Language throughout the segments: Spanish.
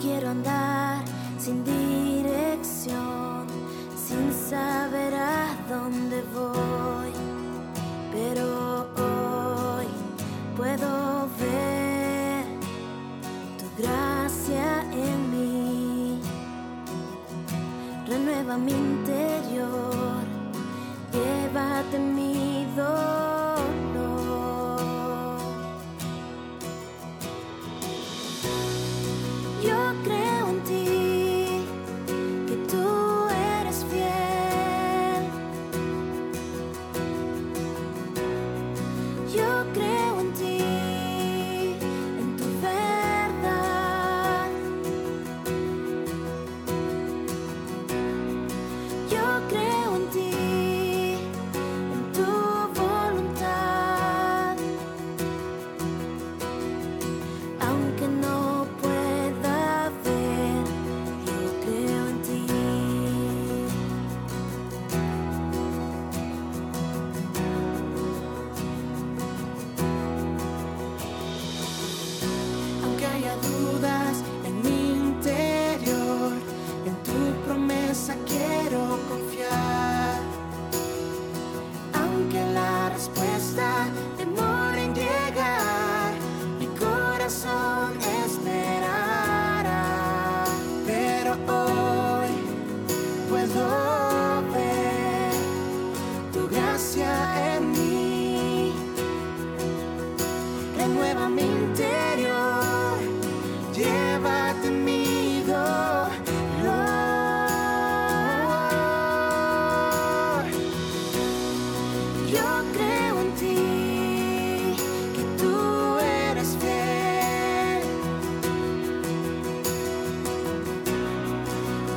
quiero andar sin dirección, sin saber a dónde voy. Pero hoy puedo ver tu gracia en mí. Renueva mi interior, llévate mi dolor. Puedo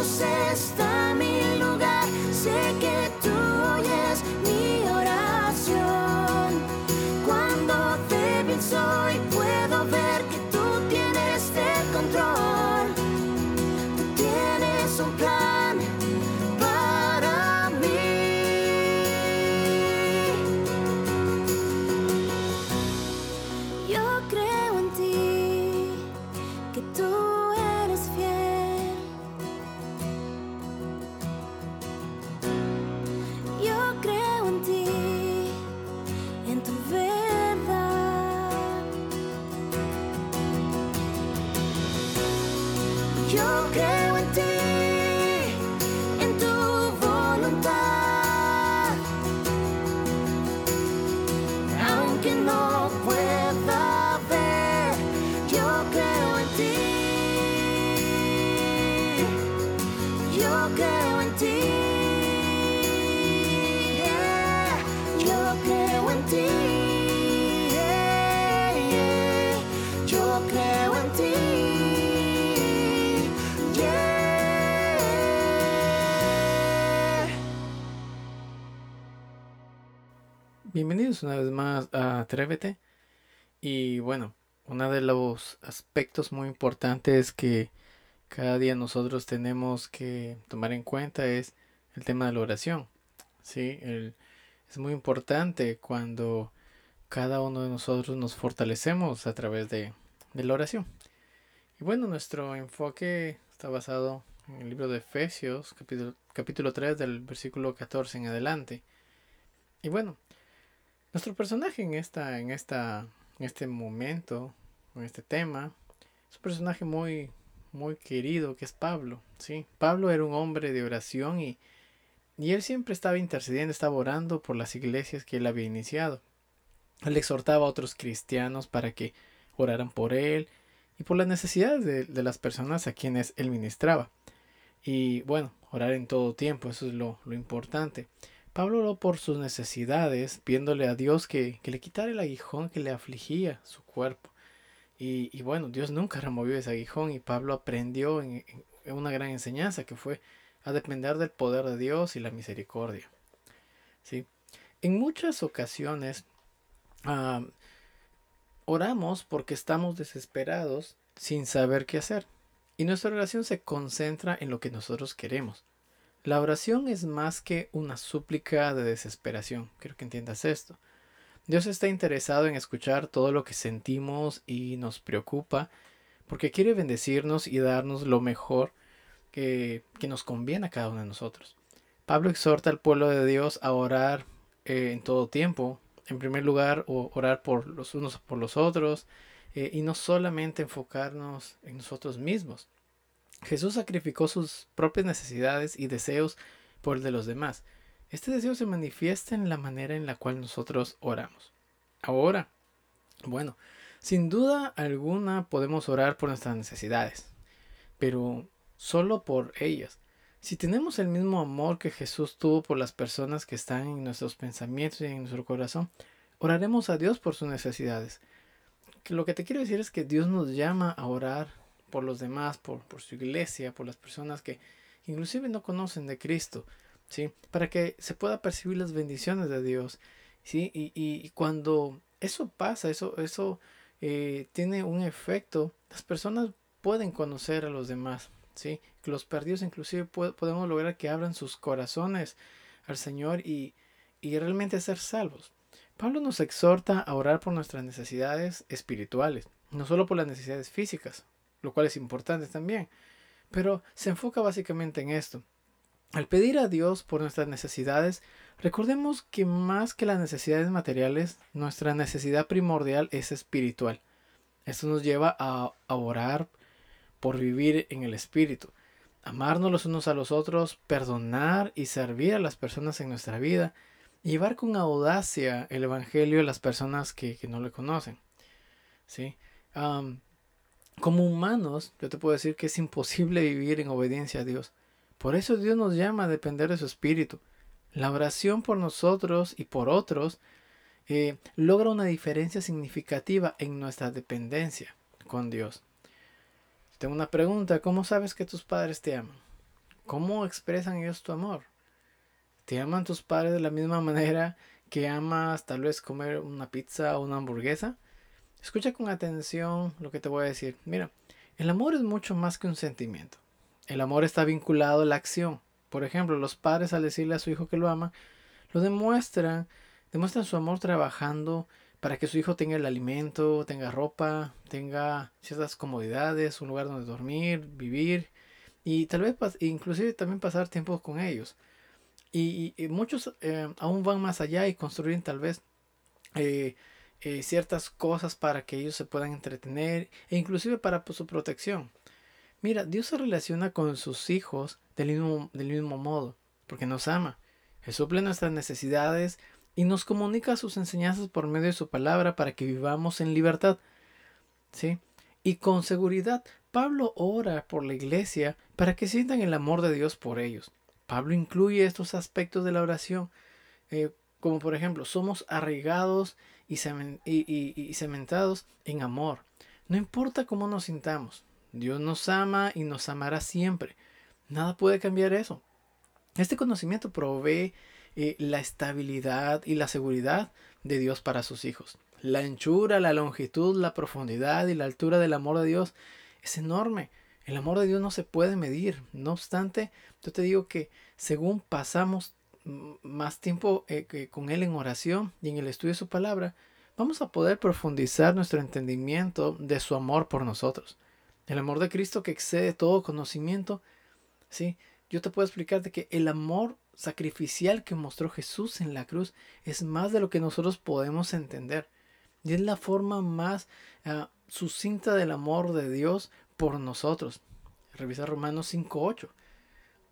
está mi lugar. Aunque no pueda Bienvenidos una vez más a Atrévete. Y bueno, uno de los aspectos muy importantes que cada día nosotros tenemos que tomar en cuenta es el tema de la oración. Sí, es muy importante cuando cada uno de nosotros nos fortalecemos a través de, de la oración. Y bueno, nuestro enfoque está basado en el libro de Efesios, capítulo, capítulo 3, del versículo 14 en adelante. Y bueno, Nuestro personaje en esta, en esta, en este momento, en este tema, es un personaje muy, muy querido que es Pablo. Sí, Pablo era un hombre de oración y, y él siempre estaba intercediendo, estaba orando por las iglesias que él había iniciado. Él exhortaba a otros cristianos para que oraran por él y por las necesidades de, de las personas a quienes él ministraba. Y bueno, orar en todo tiempo, eso es lo, lo importante. Pablo oró por sus necesidades, pidiéndole a Dios que, que, le quitara el aguijón que le afligía su cuerpo. Y, bueno, Dios nunca removió ese aguijón y Pablo aprendió en, una gran enseñanza que fue a depender del poder de Dios y la misericordia. ¿Sí? En muchas ocasiones uh, oramos porque estamos desesperados sin saber qué hacer. Y nuestra oración se concentra en lo que nosotros queremos. La oración es más que una súplica de desesperación. Quiero que entiendas esto. Dios está interesado en escuchar todo lo que sentimos y nos preocupa porque quiere bendecirnos y darnos lo mejor que, que nos conviene a cada uno de nosotros. Pablo exhorta al pueblo de Dios a orar eh, en todo tiempo. En primer lugar, orar por los unos por los otros eh, y no solamente enfocarnos en nosotros mismos. Jesús sacrificó sus propias necesidades y deseos por el de los demás. Este deseo se manifiesta en la manera en la cual nosotros oramos. Ahora, bueno, sin duda alguna podemos orar por nuestras necesidades, pero solo por ellas. Si tenemos el mismo amor que Jesús tuvo por las personas que están en nuestros pensamientos y en nuestro corazón, oraremos a Dios por sus necesidades. Lo que te quiero decir es que Dios nos llama a orar por los demás, por, por su iglesia, por las personas que inclusive no conocen de Cristo, ¿sí? Para que se pueda percibir las bendiciones de Dios, ¿sí? Y, y cuando eso pasa, eso, eso eh, tiene un efecto, las personas pueden conocer a los demás, ¿sí? Los perdidos inclusive podemos lograr que abran sus corazones al Señor y, y realmente ser salvos. Pablo nos exhorta a orar por nuestras necesidades espirituales, no solo por las necesidades físicas, lo cual es importante también. Pero se enfoca básicamente en esto. Al pedir a Dios por nuestras necesidades, recordemos que más que las necesidades materiales, nuestra necesidad primordial es espiritual. Esto nos lleva a, a orar por vivir en el espíritu, amarnos los unos a los otros, perdonar y servir a las personas en nuestra vida, y llevar con audacia el evangelio a las personas que, que no le conocen. ¿Sí? Como humanos, yo te puedo decir que es imposible vivir en obediencia a Dios. Por eso Dios nos llama a depender de su Espíritu. La oración por nosotros y por otros eh, logra una diferencia significativa en nuestra dependencia con Dios. Tengo una pregunta, ¿cómo sabes que tus padres te aman? ¿Cómo expresan ellos tu amor? ¿Te aman tus padres de la misma manera que amas tal vez comer una pizza o una hamburguesa? Escucha con atención lo que te voy a decir. Mira, el amor es mucho más que un sentimiento. El amor está vinculado a la acción. Por ejemplo, los padres al decirle a su hijo que lo ama, lo demuestran, demuestran su amor trabajando para que su hijo tenga el alimento, tenga ropa, tenga ciertas comodidades, un lugar donde dormir, vivir y tal vez inclusive también pasar tiempo con ellos. Y, y, muchos eh, aún van más allá y construyen tal vez eh, eh, ciertas cosas para que ellos se puedan entretener e inclusive para pues, su protección. Mira, Dios se relaciona con sus hijos del mismo, del mismo modo, porque nos ama. Él suple nuestras necesidades y nos comunica sus enseñanzas por medio de su palabra para que vivamos en libertad. ¿Sí? Y con seguridad, Pablo ora por la iglesia para que sientan el amor de Dios por ellos. Pablo incluye estos aspectos de la oración, eh, como por ejemplo, somos arraigados y, cementados en amor. No importa cómo nos sintamos, Dios nos ama y nos amará siempre. Nada puede cambiar eso. Este conocimiento provee eh, la estabilidad y la seguridad de Dios para sus hijos. La anchura, la longitud, la profundidad y la altura del amor de Dios es enorme. El amor de Dios no se puede medir. No obstante, yo te digo que según pasamos más tiempo eh, con Él en oración y en el estudio de su palabra, vamos a poder profundizar nuestro entendimiento de su amor por nosotros. El amor de Cristo que excede todo conocimiento. Sí, yo te puedo explicar de que el amor sacrificial que mostró Jesús en la cruz es más de lo que nosotros podemos entender. Y es la forma más uh, sucinta del amor de Dios por nosotros. Revisa Romanos 5.8.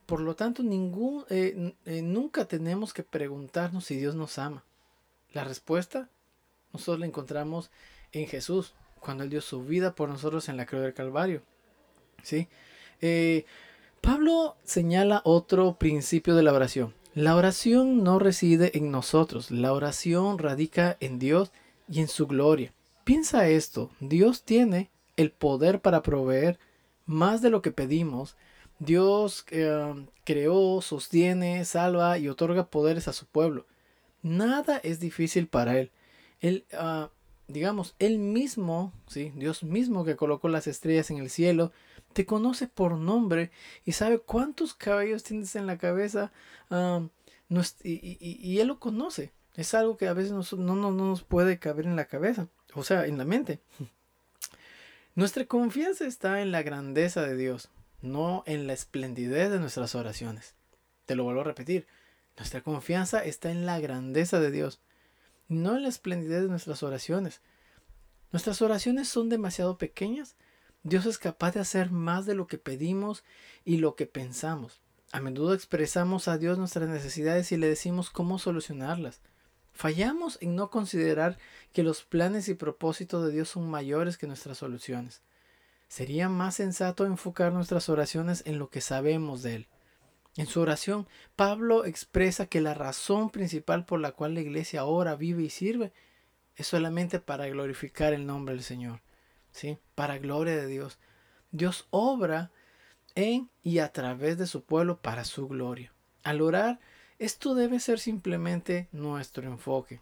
Por lo tanto, ningún, eh, eh, nunca tenemos que preguntarnos si Dios nos ama. La respuesta nosotros la encontramos en Jesús, cuando Él dio su vida por nosotros en la cruz del Calvario. ¿Sí? Eh, Pablo señala otro principio de la oración. La oración no reside en nosotros, la oración radica en Dios y en su gloria. Piensa esto, Dios tiene el poder para proveer más de lo que pedimos. Dios eh, creó, sostiene, salva y otorga poderes a su pueblo. Nada es difícil para Él. Él, ah, digamos, Él mismo, ¿sí? Dios mismo que colocó las estrellas en el cielo, te conoce por nombre y sabe cuántos cabellos tienes en la cabeza ah, y, Él lo conoce. Es algo que a veces no, no nos puede caber en la cabeza, o sea, en la mente. Nuestra confianza está en la grandeza de Dios, no en la esplendidez de nuestras oraciones. Te lo vuelvo a repetir. Nuestra confianza está en la grandeza de Dios, no en la esplendidez de nuestras oraciones. Nuestras oraciones son demasiado pequeñas. Dios es capaz de hacer más de lo que pedimos y lo que pensamos. A menudo expresamos a Dios nuestras necesidades y le decimos cómo solucionarlas. Fallamos en no considerar que los planes y propósitos de Dios son mayores que nuestras soluciones. Sería más sensato enfocar nuestras oraciones en lo que sabemos de Él. En su oración, Pablo expresa que la razón principal por la cual la iglesia ora, vive y sirve es solamente para glorificar el nombre del Señor, ¿sí? Para gloria de Dios. Dios obra en y a través de su pueblo para su gloria. Al orar, esto debe ser simplemente nuestro enfoque.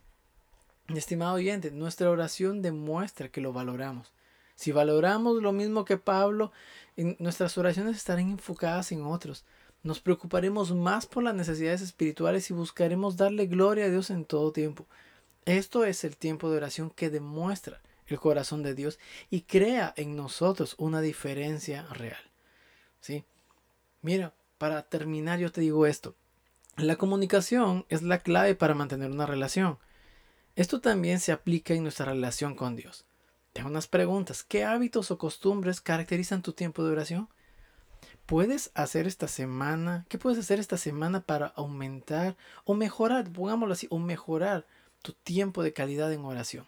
Estimado oyente, nuestra oración demuestra que lo valoramos. Si valoramos lo mismo que Pablo, nuestras oraciones estarán enfocadas en otros. Nos preocuparemos más por las necesidades espirituales y buscaremos darle gloria a Dios en todo tiempo. Esto es el tiempo de oración que demuestra el corazón de Dios y crea en nosotros una diferencia real. ¿Sí? Mira, para terminar yo te digo esto. La comunicación es la clave para mantener una relación. Esto también se aplica en nuestra relación con Dios. Tengo unas preguntas. ¿Qué hábitos o costumbres caracterizan tu tiempo de oración? puedes hacer esta semana? ¿Qué puedes hacer esta semana para aumentar o mejorar, pongámoslo así, o mejorar tu tiempo de calidad en oración?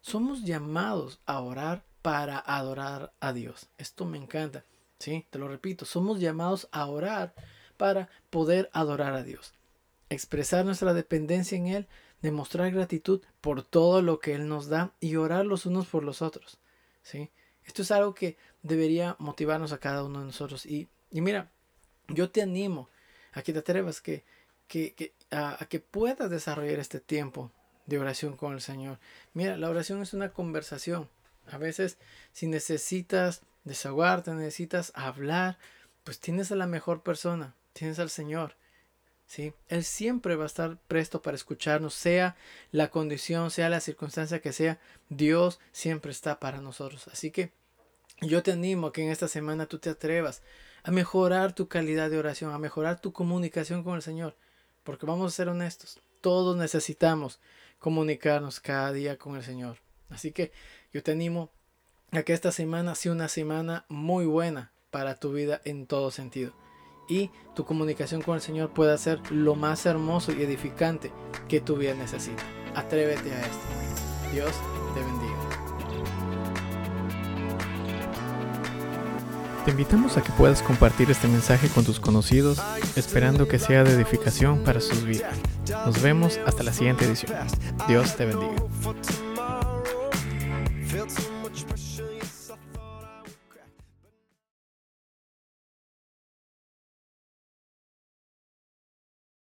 Somos llamados a orar para adorar a Dios. Esto me encanta. Sí, te lo repito, somos llamados a orar para poder adorar a Dios. Expresar nuestra dependencia en Él, demostrar gratitud por todo lo que Él nos da y orar los unos por los otros. ¿sí? Esto es algo que debería motivarnos a cada uno de nosotros. Y, mira, yo te animo a que te atrevas, que, que, a, que puedas desarrollar este tiempo de oración con el Señor. Mira, la oración es una conversación. A veces, si necesitas desahogarte, necesitas hablar, pues tienes a la mejor persona, tienes al Señor. ¿Sí? Él siempre va a estar presto para escucharnos, sea la condición, sea la circunstancia que sea, Dios siempre está para nosotros. Así que yo te animo a que en esta semana tú te atrevas a mejorar tu calidad de oración, a mejorar tu comunicación con el Señor, porque vamos a ser honestos, todos necesitamos comunicarnos cada día con el Señor. Así que yo te animo a que esta semana sea una semana muy buena para tu vida en todo sentido y tu comunicación con el Señor pueda ser lo más hermoso y edificante que tu vida necesita. Atrévete a esto. Dios te bendiga. Te invitamos a que puedas compartir este mensaje con tus conocidos, esperando que sea de edificación para sus vidas. Nos vemos hasta la siguiente edición. Dios te bendiga.